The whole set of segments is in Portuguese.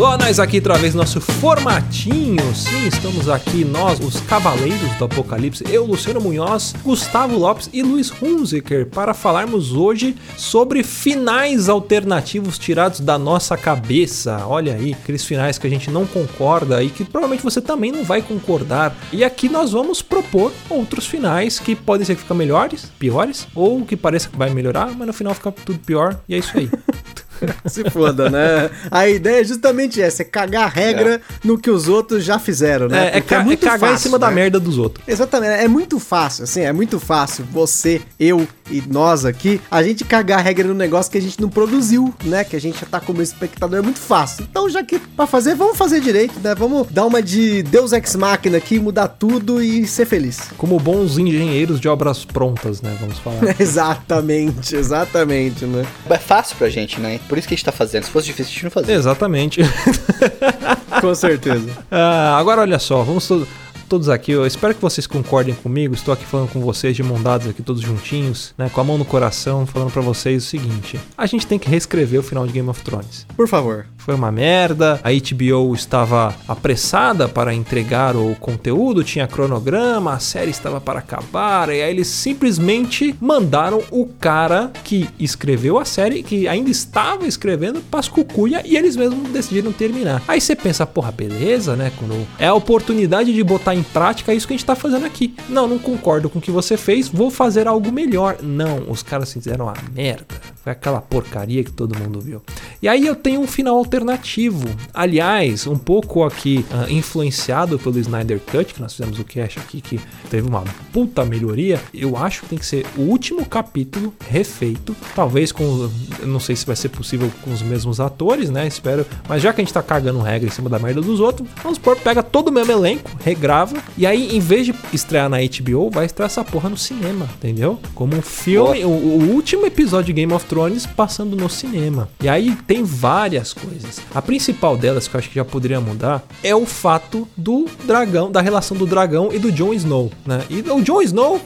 Ó, nós aqui outra vez nosso formatinho. Sim, estamos aqui, nós, os Cavaleiros do Apocalipse. Eu, Luciano Munhoz, Gustavo Lopes e Luiz Hunziker, para falarmos hoje sobre finais alternativos tirados da nossa cabeça. Olha aí, aqueles finais que a gente não concorda e que provavelmente você também não vai concordar. E aqui nós vamos propor outros finais que podem ser que ficam melhores, piores, ou que pareça que vai melhorar, mas no final fica tudo pior. E é isso aí. Se foda, né? A ideia é justamente essa, é cagar a regra é. no que os outros já fizeram, né? É, é, ca é muito cagar fácil, em cima né? da merda dos outros. Exatamente, é muito fácil, assim, é muito fácil você, eu e nós aqui, a gente cagar a regra no negócio que a gente não produziu, né? Que a gente já tá como espectador, é muito fácil. Então, já que pra fazer, vamos fazer direito, né? Vamos dar uma de Deus Ex Machina aqui, mudar tudo e ser feliz. Como bons engenheiros de obras prontas, né? Vamos falar. exatamente, exatamente, né? É fácil pra gente, né? Por isso que a gente tá fazendo. Se fosse difícil, a gente não fazia. Exatamente. Com certeza. Ah, agora olha só, vamos todos todos aqui. Eu espero que vocês concordem comigo. Estou aqui falando com vocês de mão dadas aqui, todos juntinhos, né? Com a mão no coração, falando para vocês o seguinte: a gente tem que reescrever o final de Game of Thrones. Por favor. Foi uma merda. A HBO estava apressada para entregar o conteúdo, tinha cronograma, a série estava para acabar. E aí eles simplesmente mandaram o cara que escreveu a série, que ainda estava escrevendo, para cucuia e eles mesmos decidiram terminar. Aí você pensa, porra, beleza, né? Quando é a oportunidade de botar em prática isso que a gente tá fazendo aqui. Não, não concordo com o que você fez, vou fazer algo melhor. Não, os caras fizeram a merda. Foi aquela porcaria que todo mundo viu. E aí eu tenho um final alternativo. Aliás, um pouco aqui uh, influenciado pelo Snyder Cut, que nós fizemos o cast aqui, que teve uma puta melhoria. Eu acho que tem que ser o último capítulo refeito. Talvez com. Não sei se vai ser possível com os mesmos atores, né? Espero. Mas já que a gente tá cagando regra em cima da merda dos outros, vamos supor, pega todo o mesmo elenco, regrava. E aí, em vez de estrear na HBO, vai estrear essa porra no cinema, entendeu? Como um filme, o, o último episódio de Game of Thrones passando no cinema. E aí tem várias coisas. A principal delas, que eu acho que já poderia mudar, é o fato do dragão, da relação do dragão e do Jon Snow, né? E o Jon Snow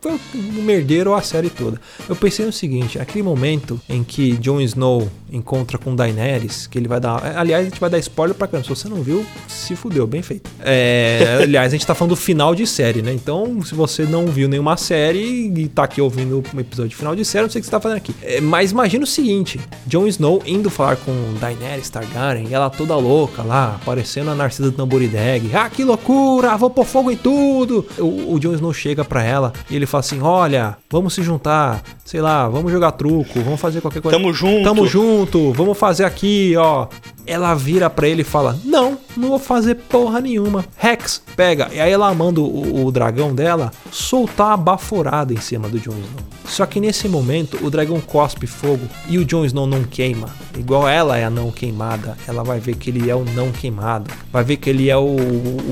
foi um merdeiro a série toda. Eu pensei no seguinte, aquele momento em que Jon Snow encontra com Daenerys, que ele vai dar... Aliás, a gente vai dar spoiler pra caramba. Se você não viu, se fudeu, bem feito. É, aliás, a gente tá falando do final de série, né? Então, se você não viu nenhuma série e tá aqui ouvindo um episódio de final de série, não sei o que você tá fazendo aqui. É, mas imagina o seguinte, Jon Snow indo falar com Daenerys Targaryen, ela toda louca lá, aparecendo a Narcisa Tamborideg. Ah, que loucura, vou pôr fogo em tudo. O, o Jon Snow chega pra ela e ele fala assim, olha, vamos se juntar, sei lá, vamos jogar truco, vamos fazer qualquer coisa. Tamo junto. Tamo junto, vamos fazer aqui, ó. Ela vira para ele e fala: Não, não vou fazer porra nenhuma. Rex, pega. E aí ela manda o, o dragão dela soltar a baforada em cima do Jon Snow. Só que nesse momento o dragão cospe fogo e o Jon Snow não queima. Igual ela é a não queimada, ela vai ver que ele é o não queimado. Vai ver que ele é o,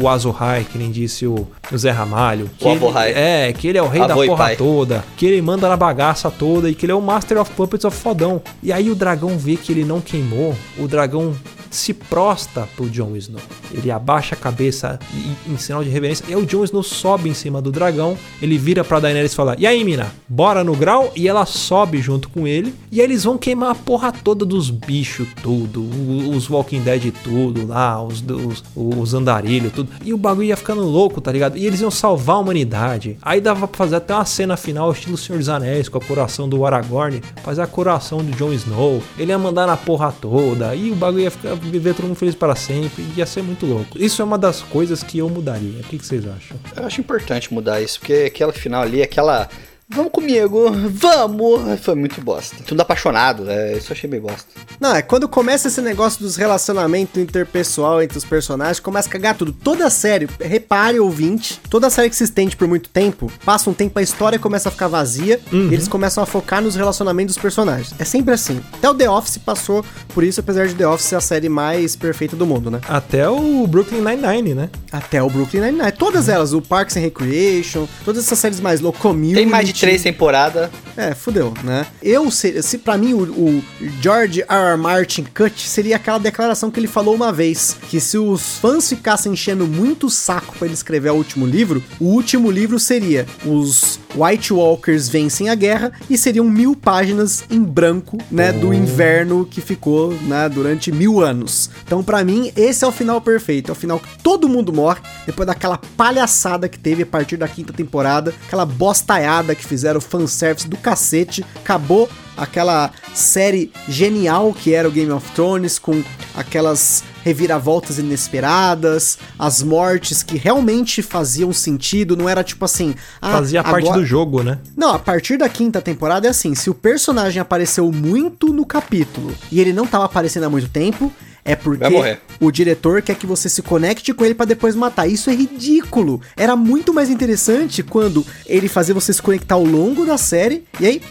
o Azuhai, que nem disse o, o Zé Ramalho. Que o ele, É, que ele é o rei Avô da porra toda. Que ele manda na bagaça toda e que ele é o Master of Puppets of fodão. E aí o dragão vê que ele não queimou. O dragão se prosta pro Jon Snow. Ele abaixa a cabeça em, em sinal de reverência. E aí o Jon Snow sobe em cima do dragão. Ele vira pra Daenerys e fala: E aí, mina, bora no grau? E ela sobe junto com ele. E aí eles vão queimar a porra toda dos bichos, tudo. Os Walking Dead, tudo lá. Os, os, os andarilhos, tudo. E o bagulho ia ficando louco, tá ligado? E eles iam salvar a humanidade. Aí dava pra fazer até uma cena final, estilo Senhor dos Anéis, com a coração do Aragorn. Fazer a coração do Jon Snow. Ele ia mandar na porra toda. E o bagulho ia ficar viver todo mundo feliz para sempre. Ia ser muito louco. Isso é uma das coisas que eu mudaria. O que, vocês acham? Eu acho importante mudar isso, porque aquela final ali, aquela Vamos comigo, vamos! Foi muito bosta. Tudo apaixonado, é, isso eu achei bem bosta. Não, é quando começa esse negócio dos relacionamentos interpessoal entre os personagens, começa a cagar tudo. Toda série, repare ouvinte, toda série que se estende por muito tempo, passa um tempo, a história começa a ficar vazia uhum. e eles começam a focar nos relacionamentos dos personagens. É sempre assim. Até o The Office passou por isso, apesar de The Office ser a série mais perfeita do mundo, né? Até o Brooklyn Nine-Nine, né? Até o Brooklyn Nine-Nine. Todas elas, o Parks and Recreation, todas essas séries mais Locomotion. Tem mais de três temporadas. É, fudeu, né? Eu, se, se para mim o, o, George R. R. Martin Cut seria aquela declaração que ele falou uma vez, que se os fãs ficassem enchendo muito o saco para ele escrever o último livro, o último livro seria os White Walkers vencem a guerra e seriam mil páginas em branco, né, do inverno que ficou, né, durante mil anos. Então, para mim, esse é o final perfeito, é o final que todo mundo morre depois daquela palhaçada que teve a partir da quinta temporada, aquela bostaiada que fizeram fanservice do cacete, acabou aquela série genial que era o Game of Thrones, com aquelas reviravoltas inesperadas, as mortes que realmente faziam sentido, não era tipo assim. Ah, Fazia parte agora... do jogo, né? Não, a partir da quinta temporada é assim: se o personagem apareceu muito no capítulo e ele não tava aparecendo há muito tempo, é porque o diretor quer que você se conecte com ele para depois matar. Isso é ridículo. Era muito mais interessante quando ele fazia você se conectar ao longo da série e aí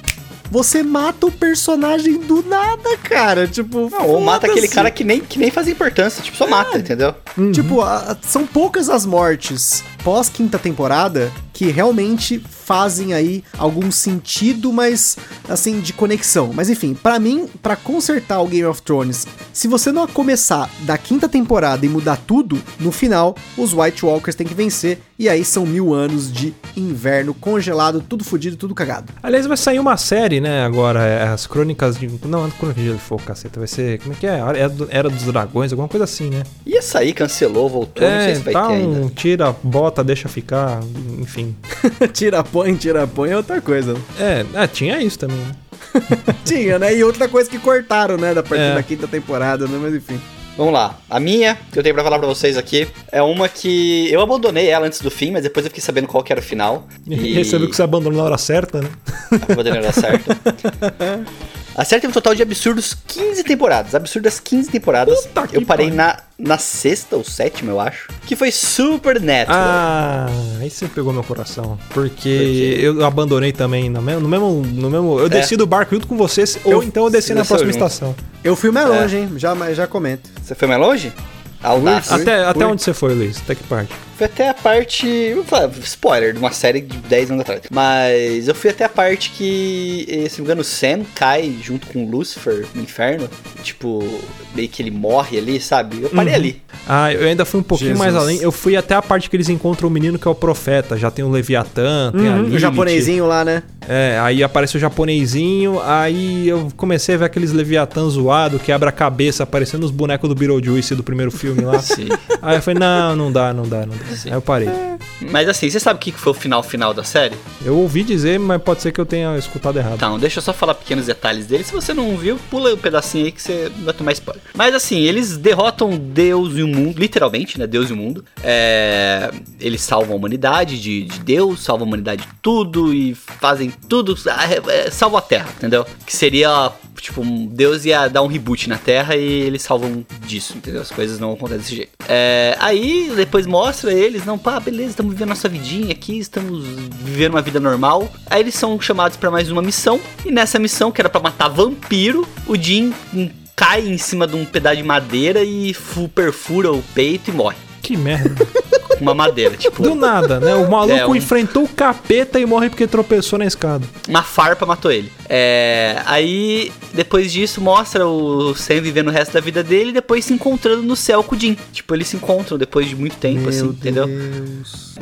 você mata o personagem do nada, cara. Tipo, não, ou mata aquele cara que nem, que nem faz importância, tipo, só é. mata, entendeu? Uhum. Tipo, a, são poucas as mortes pós quinta temporada que realmente fazem aí algum sentido, mas assim, de conexão. Mas enfim, para mim, para consertar o Game of Thrones, se você não começar da quinta temporada e mudar tudo, no final, os White Walkers têm que vencer, e aí são mil anos de inverno congelado, tudo fodido, tudo cagado. Aliás, vai sair uma série, né, agora, é, as crônicas de... Não, Crônicas de Fogo, caceta, vai ser... Como é que é? Era dos Dragões, alguma coisa assim, né? Ia sair, cancelou, voltou, é, não sei se vai tá ter ainda. tira, bota, deixa ficar, enfim. Tira, põe, tira, põe é outra coisa. É, é tinha isso também, né? tinha, né? E outra coisa que cortaram, né, da partir é. da quinta temporada, né? Mas enfim. Vamos lá. A minha, que eu tenho pra falar pra vocês aqui, é uma que eu abandonei ela antes do fim, mas depois eu fiquei sabendo qual que era o final. E, e você viu que você abandonou na hora certa, né? Abandonei na hora certa. A série tem um total de absurdos 15 temporadas. Absurdas 15 temporadas. Puta eu parei na, na sexta ou sétima, eu acho. Que foi Supernatural. Ah, aí você pegou meu coração. Porque eu abandonei também no mesmo. No mesmo, no mesmo eu é. desci do barco junto com vocês, eu, ou então eu desci na próxima junto. estação. Eu fui mais longe, é. hein? Já, já comento. Você foi mais longe? Audaz. Até, até onde você foi, Luiz? Até que parte? Fui até a parte. Spoiler de uma série de 10 anos atrás. Mas eu fui até a parte que, eh, se não me engano, o Sam cai junto com o Lucifer no inferno. Tipo, meio que ele morre ali, sabe? Eu parei uhum. ali. Ah, eu ainda fui um pouquinho Jesus. mais além. Eu fui até a parte que eles encontram o menino que é o profeta. Já tem o Leviatã, tem uhum. a O japonesinho lá, né? É, aí aparece o japonesinho. Aí eu comecei a ver aqueles Leviatã zoado que abre a cabeça, aparecendo os bonecos do Beetlejuice do primeiro filme lá. Sim. Aí eu falei, não, não dá, não dá, não dá. Aí eu parei. Mas assim, você sabe o que foi o final final da série? Eu ouvi dizer, mas pode ser que eu tenha escutado errado. Então, deixa eu só falar pequenos detalhes dele. Se você não viu, pula um pedacinho aí que você vai tomar spoiler. Mas assim, eles derrotam Deus e o mundo, literalmente, né? Deus e o mundo. É... Eles salvam a humanidade de, de Deus, salvam a humanidade de tudo e fazem tudo. É, é, salvam a Terra, entendeu? Que seria tipo, Deus ia dar um reboot na Terra e eles salvam disso, entendeu? As coisas não acontecem desse jeito. É, aí depois mostra eles, não, pá, beleza, estamos vivendo nossa vidinha aqui, estamos vivendo uma vida normal. Aí eles são chamados para mais uma missão, e nessa missão, que era para matar vampiro, o Jim cai em cima de um pedaço de madeira e perfura o peito e morre. Que merda. uma madeira, tipo. Do nada, né? O maluco é, um... enfrentou o capeta e morre porque tropeçou na escada. Uma farpa matou ele. É... Aí, depois disso, mostra o Sam vivendo o resto da vida dele e depois se encontrando no céu com o Jim. Tipo, eles se encontram depois de muito tempo, Meu assim, Deus. entendeu?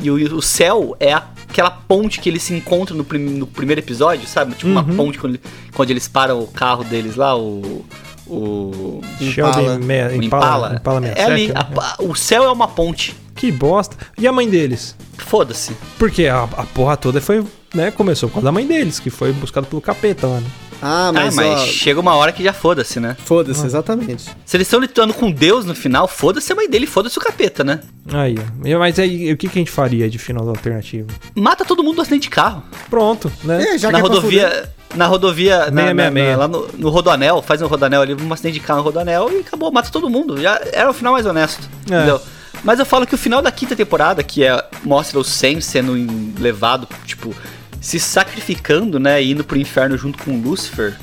E o, o céu é aquela ponte que eles se encontram no, prim... no primeiro episódio, sabe? Tipo, uhum. uma ponte quando, quando eles param o carro deles lá, o o Impala, Impala, Impala, Impala 67, é ali, né? a, o céu é uma ponte. Que bosta. E a mãe deles? Foda-se. Porque a, a porra toda foi, né, começou com a mãe deles, que foi buscado pelo capeta lá, né? Ah, mas, ah, mas ó, chega uma hora que já foda-se, né? Foda-se, ah. exatamente. Se eles estão lutando com Deus no final, foda-se a mãe dele, foda-se o capeta, né? Aí, mas aí o que, que a gente faria de final alternativo? Mata todo mundo no acidente de carro. Pronto, né? É, já na é rodovia na rodovia, na, na, na, lá no, no Rodoanel, faz um Rodoanel ali, um acidente de carro no Rodoanel e acabou, mata todo mundo. Já era o final mais honesto, é. entendeu? Mas eu falo que o final da quinta temporada, que é mostra o Sam sendo levado, tipo, se sacrificando, né, indo pro inferno junto com Lucifer,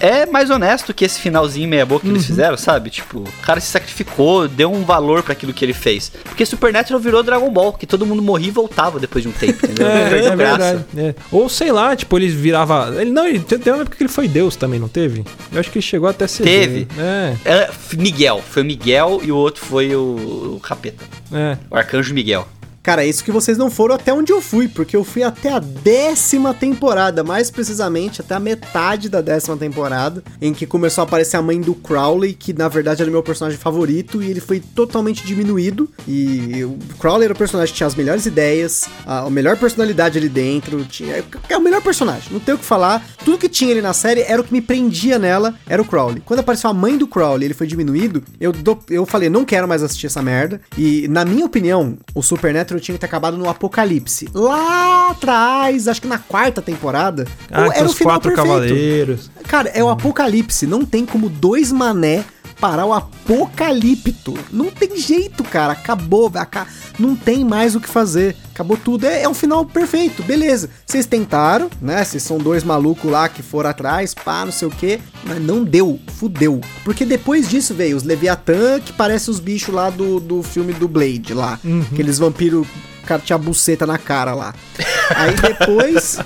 é mais honesto que esse finalzinho meia boca que eles fizeram, sabe? Tipo, o cara se sacrificou, deu um valor pra aquilo que ele fez. Porque Supernatural virou Dragon Ball, que todo mundo morria e voltava depois de um tempo, entendeu? É, Perdeu é graça. é. Ou sei lá, tipo, ele virava. Ele, não, ele teve uma época que ele foi Deus também, não teve? Eu acho que ele chegou até ser. Teve. É, É, Miguel, foi o Miguel e o outro foi o, o Capeta. é. O Arcanjo Miguel. Cara, é isso que vocês não foram até onde eu fui, porque eu fui até a décima temporada, mais precisamente até a metade da décima temporada, em que começou a aparecer a mãe do Crowley, que na verdade era o meu personagem favorito, e ele foi totalmente diminuído. E o Crowley era o personagem que tinha as melhores ideias, a, melhor personalidade ali dentro, tinha, é o melhor personagem, não tenho o que falar. Tudo que tinha ali na série era o que me prendia nela, era o Crowley. Quando apareceu a mãe do Crowley, ele foi diminuído, eu, do- eu falei, não quero mais assistir essa merda. E na minha opinião, o Supernatural tinha que ter acabado no Apocalipse. Lá atrás, acho que na quarta temporada. Ah, ou com os quatro perfeito. cavaleiros. Cara, é o apocalipse. Não tem como dois mané parar o apocalipto. Não tem jeito, cara. Acabou. aca- Não tem mais o que fazer. Acabou tudo. É, é um final perfeito. Beleza. Vocês tentaram, né? Vocês são dois malucos lá que foram atrás, pá, não sei o quê. Mas não deu. Fudeu. Porque depois disso veio os Leviatã, que parece os bichos lá do, do filme do Blade lá. Aqueles vampiros. Cara tinha buceta na cara lá. Aí depois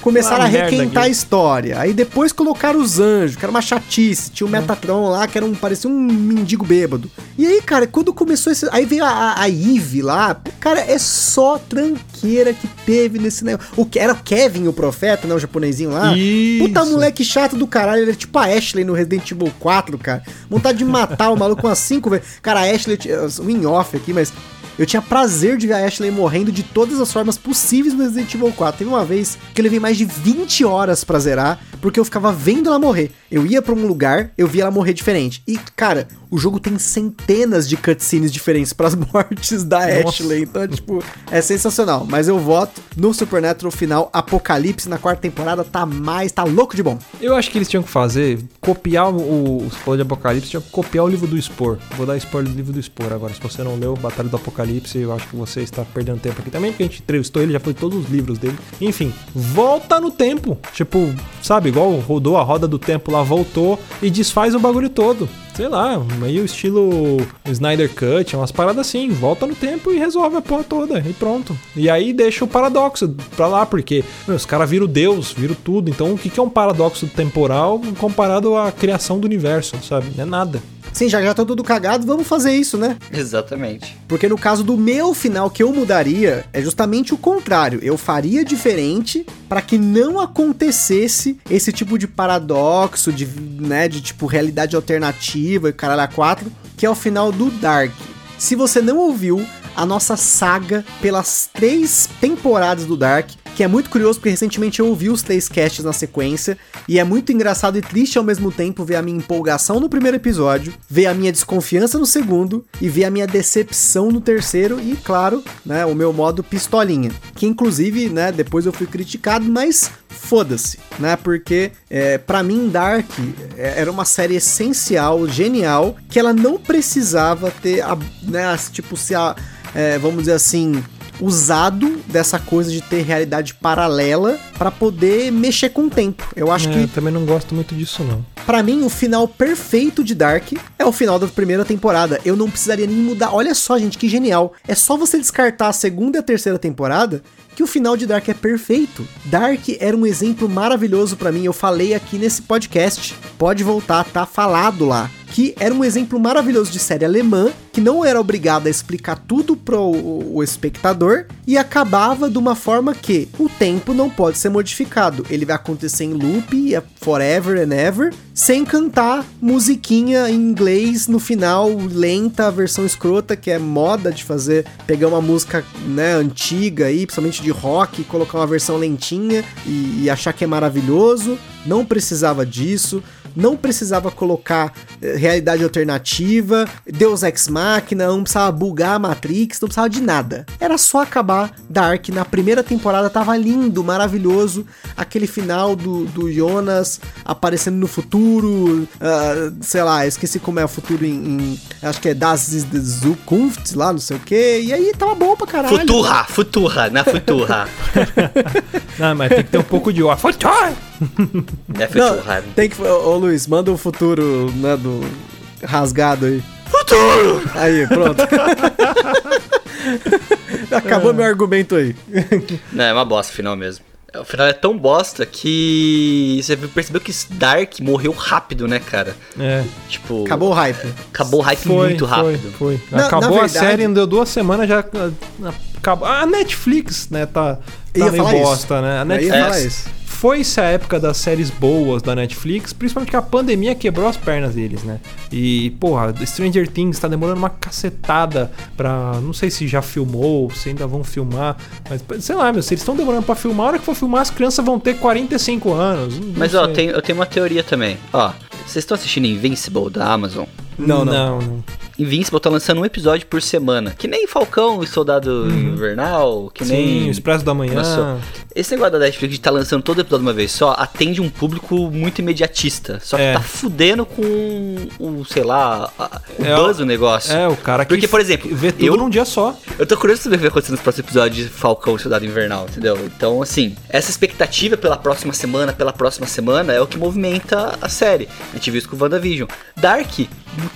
começaram Uma a requentar a história. Aí depois colocaram os anjos, que era uma chatice. Tinha o Metatron lá, que era um, parecia um mendigo bêbado. E aí, cara, quando começou esse. Aí veio a, a, Eve lá. Cara, é só tranqueira que teve nesse negócio. O que era o Kevin, o profeta, né? O japonesinho lá. Isso. Puta moleque chato do caralho. Ele é tipo a Ashley no Resident Evil 4, cara. Vontade de matar o maluco umas 5 vezes. Cara, a Ashley. Um in-off aqui, mas. Eu tinha prazer de ver a Ashley morrendo de todas as formas possíveis no Resident Evil 4. Teve uma vez que eu levei mais de 20 horas pra zerar, porque eu ficava vendo ela morrer. Eu ia pra um lugar, eu via ela morrer diferente. E, cara, o jogo tem centenas de cutscenes diferentes pras mortes da Nossa. Ashley. Então, tipo, é sensacional. Mas eu voto no Supernatural final Apocalipse na quarta temporada. Tá mais, tá louco de bom. Eu acho que eles tinham que fazer, copiar o. Você falou de Apocalipse, tinham que copiar o livro do Spor. Vou dar spoiler do livro do Spor agora. Se você não leu Batalha do Apocalipse, eu acho que você está perdendo tempo aqui também, porque a gente entrevistou ele, já foi todos os livros dele. Enfim, volta no tempo. Tipo, sabe, igual rodou a roda do tempo lá, voltou e desfaz o bagulho todo. Sei lá, meio estilo Snyder Cut, umas paradas assim. Volta no tempo e resolve a porra toda. E pronto. E aí deixa o paradoxo pra lá, porque meu, os caras viram Deus, viram tudo. Então o que é um paradoxo temporal comparado à criação do universo, sabe? Não é nada. Sim, já já tá tudo cagado, vamos fazer isso, né? Exatamente. Porque no caso do meu final que eu mudaria, é justamente o contrário. Eu faria diferente para que não acontecesse esse tipo de paradoxo, de, né, de tipo realidade alternativa e caralho a quatro, que é o final do Dark. Se você não ouviu a nossa saga pelas três temporadas do Dark, que é muito curioso porque recentemente eu ouvi os três casts na sequência e é muito engraçado e triste ao mesmo tempo ver a minha empolgação no primeiro episódio, ver a minha desconfiança no segundo e ver a minha decepção no terceiro e, claro, né, o meu modo pistolinha, que inclusive, né, depois eu fui criticado, mas foda-se, né? Porque é, para mim Dark é, era uma série essencial, genial, que ela não precisava ter, a, né, tipo se a, é, vamos dizer assim, usado dessa coisa de ter realidade paralela pra poder mexer com o tempo. Eu acho É, que também não gosto muito disso, não. Pra mim, o final perfeito de Dark é o final da primeira temporada. Eu não precisaria nem mudar. Olha só, gente, que genial. É só você descartar a segunda e a terceira temporada que o final de Dark é perfeito. Dark era um exemplo maravilhoso pra mim. Eu falei aqui nesse podcast. Pode voltar, tá falado lá. Que era um exemplo maravilhoso de série alemã, que não era obrigado a explicar tudo pro o, espectador e acabava de uma forma que o tempo não pode ser modificado. Ele vai acontecer em loop, é forever and ever, sem cantar musiquinha em inglês no final, lenta, versão escrota, que é moda de fazer, pegar uma música né, antiga aí, principalmente de rock, colocar uma versão lentinha e, e achar que é maravilhoso. Não precisava disso não precisava colocar eh, realidade alternativa, Deus Ex Machina, não precisava bugar a Matrix, não precisava de nada. Era só acabar Dark na primeira temporada, tava lindo, maravilhoso. Aquele final do, do Jonas aparecendo no futuro, ah, sei lá, esqueci como é o futuro em. em- acho que é Das Zukunft, lá, não sei o que. E aí tava bom pra caralho. Futurra, futurra, na futurra. Não, mas tem que ter um pouco de ó. Tchau! Death Não, tem que. Ô, Luiz, manda o futuro, né, do rasgado aí. Futuro! Aí, pronto. Acabou meu argumento aí. Não, é uma bosta o final mesmo. O final é tão bosta que você percebeu que Dark morreu rápido, né, cara? É. Tipo. Acabou o hype. Acabou o hype Foi, muito rápido. Foi, foi. Na- Acabou na a verdade- série, deu duas semanas já. Acabou. A Netflix, né, tá, tá ia meio falar isso. bosta, né? A Netflix isso. foi-se a época das séries boas da Netflix, principalmente que a pandemia quebrou as pernas deles, né? E, porra, Stranger Things tá demorando uma cacetada pra. Não sei se já filmou, se ainda vão filmar, mas sei lá, meu, se eles estão demorando pra filmar, a hora que for filmar, as crianças vão ter 45 anos. não Mas ó, sei. tem, eu tenho uma teoria também. Ó, vocês estão assistindo Invincible da Amazon? Não, não. não. não. Invincible tá lançando um episódio por semana. Que nem Falcão e Soldado Invernal, que Sim, nem. o Expresso da Manhã. Lançou. Esse negócio da Netflix de tá lançando todo episódio de uma vez só atende um público muito imediatista. Só que É. tá fudendo com o, sei lá, a- o É, buzz do negócio. É, o cara que Porque, por exemplo, vê tudo eu- num dia só. Eu tô curioso pra ver o que vai acontecer nos próximos episódios de Falcão e Soldado Invernal, entendeu? Então, assim, essa expectativa pela próxima semana, pela próxima semana, é o que movimenta a série. A gente viu isso com o WandaVision. Dark,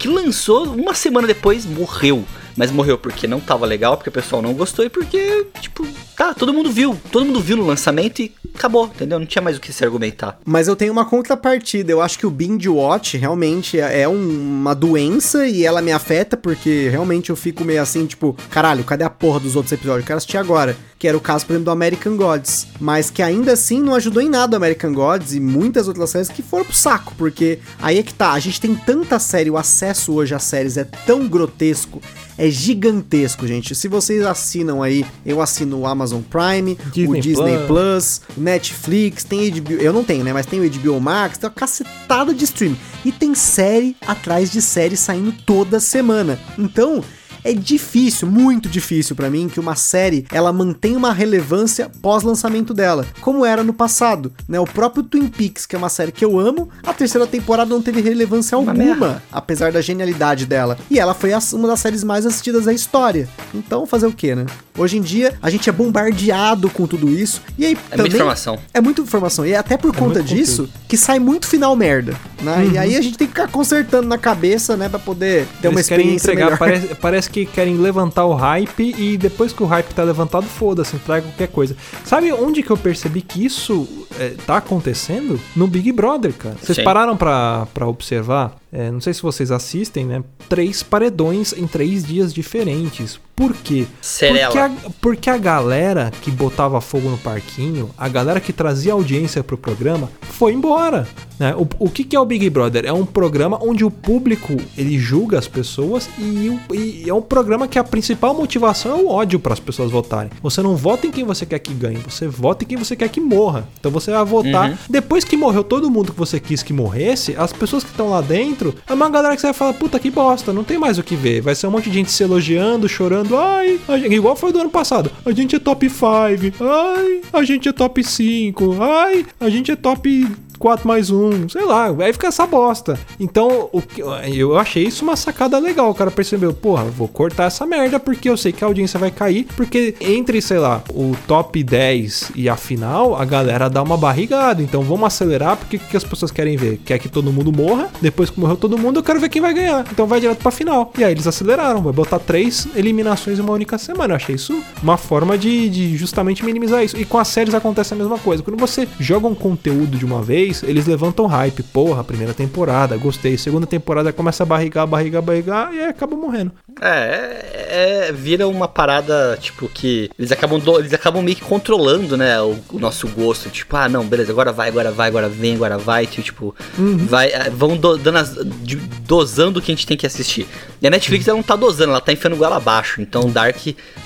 que lançou uma semana depois, morreu. Mas morreu porque não tava legal, porque o pessoal não gostou e porque, tipo, tá, todo mundo viu. Todo mundo viu no lançamento e acabou, entendeu? Não tinha mais o que se argumentar. Mas eu tenho uma contrapartida. Eu acho que o binge watch realmente é é um- uma doença e ela me afeta porque realmente eu fico meio assim, tipo, caralho, cadê a porra dos outros episódios? Eu quero assistir agora. Que era o caso, por exemplo, do American Gods. Mas que ainda assim não ajudou em nada o American Gods e muitas outras séries que foram pro saco. Porque aí é que tá, a gente tem tanta série, o acesso hoje às séries é tão grotesco. É gigantesco, gente. Se vocês assinam aí, eu assino o Amazon Prime, Disney o Disney Plus. Plus, Netflix, tem HBO, eu não tenho, né, mas tem o HBO Max, tem uma cacetada de streaming. E tem série atrás de série saindo toda semana. Então, é difícil, muito difícil pra mim que uma série ela mantenha uma relevância pós-lançamento dela, como era no passado, né? O próprio Twin Peaks, que é uma série que eu amo, a terceira temporada não teve relevância Uma alguma, merda. apesar da genialidade dela. E ela foi uma das séries mais assistidas da história. Então, fazer o quê, né? Hoje em dia, a gente é bombardeado com tudo isso. E aí, É também... muita informação. É muita informação. E é até por conta muito disso que sai muito final merda. Né? Uhum. E aí a gente tem que ficar consertando na cabeça, né? Pra poder ter uma Eles querem experiência entregar, melhor. parece, parece que querem levantar o hype e depois que o hype tá levantado, foda-se, entrega qualquer coisa. Sabe onde que eu percebi que isso é, tá acontecendo? No Big Brother, cara. Vocês Sim. pararam pra, pra observar? É, não sei se vocês assistem, né? Três paredões em três dias diferentes. Por quê? Serela. Porque a, porque a galera que botava fogo no parquinho, a galera que trazia audiência pro programa, foi embora. Né? O, o que, que é o Big Brother? É um programa onde o público ele julga as pessoas e, e é um programa que a principal motivação é o ódio para as pessoas votarem. Você não vota em quem você quer que ganhe, você vota em quem você quer que morra. Então você vai votar. Uhum. Depois que morreu todo mundo que você quis que morresse, as pessoas que estão lá dentro é uma galera que você vai falar: puta que bosta, não tem mais o que ver. Vai ser um monte de gente se elogiando, chorando. Ai, gente- igual foi do ano passado. A gente é top 5. Ai, a gente é top 5. Ai, a gente é top 4 mais 1, sei lá, aí fica essa bosta. Então, o que- eu achei isso uma sacada legal. O cara percebeu, porra, vou cortar essa merda porque eu sei que a audiência vai cair. Porque entre, sei lá, o top 10 e a final, a galera dá uma barrigada. Então vamos acelerar porque o que as pessoas querem ver? Quer que todo mundo morra. Depois que morreu todo mundo, eu quero ver quem vai ganhar. Então vai direto pra final. E aí eles aceleraram, vai botar três eliminações em uma única semana. Eu achei isso uma forma de, de justamente minimizar isso. E com as séries acontece a mesma coisa. Quando você joga um conteúdo de uma vez, eles levantam hype. Porra, primeira temporada, gostei. Segunda temporada começa a barrigar, barrigar, barrigar e acaba morrendo. É, é, é, vira uma parada, tipo, que eles acabam, do- eles acabam meio que controlando, né, o, o nosso gosto. Tipo, ah, não, beleza, agora vai, agora vai, agora vem, agora vai. Tipo, vai, é, vão do- dando as- dosando o que a gente tem que assistir. E a Netflix, ela não tá dosando, ela tá enfiando goela abaixo. Então, Dark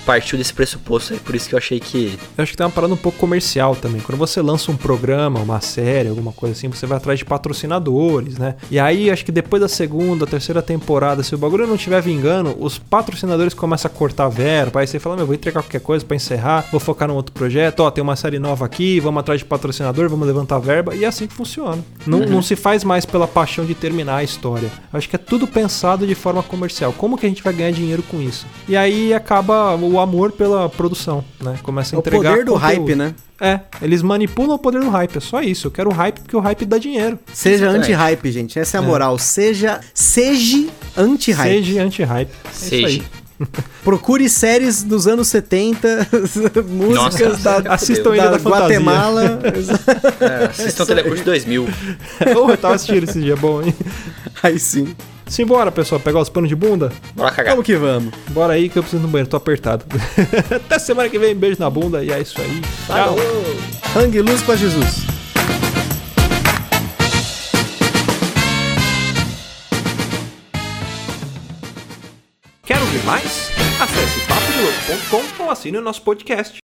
partiu desse pressuposto aí, por isso que eu achei que... Eu acho que tem uma parada um pouco comercial também. Quando você lança um programa, uma série, alguma coisa assim, você vai atrás de patrocinadores, né? E aí, acho que depois da segunda, terceira temporada, se o bagulho não estiver vingando, os patrocinadores começam a cortar verba. Aí você fala, meu, vou entregar qualquer coisa pra encerrar, vou focar num outro projeto. Ó, tem uma série nova aqui, vamos atrás de patrocinador, vamos levantar verba. E é assim que funciona. Não, não se faz mais pela paixão de terminar a história. Eu acho que é tudo pensado de forma comercial. Como que a gente vai ganhar dinheiro com isso? E aí acaba o o amor pela produção, né? Começa a É o entregar poder do conteúdo. hype, né? É, eles manipulam o poder do hype, é só isso. Eu quero hype porque o hype dá dinheiro. Seja anti-hype, gente. Essa é a moral. Seja, seja anti-hype. Seja anti-hype. É isso Seja. aí. Procure séries dos anos 70, músicas Nossa, da, assistam da da. Guatemala. É, assistam Telecurso 2000. oh, eu tava assistindo esse dia, bom, hein? Aí sim. Simbora, pessoal, pegar os panos de bunda? Bora cagar. Vamos que vamos. Bora aí que eu preciso no banheiro, tô apertado. Até semana que vem, beijo na bunda e é isso aí. Tchau. E luz pra Jesus. Quer ouvir mais? Acesse papodelouco.com ou assine o nosso podcast.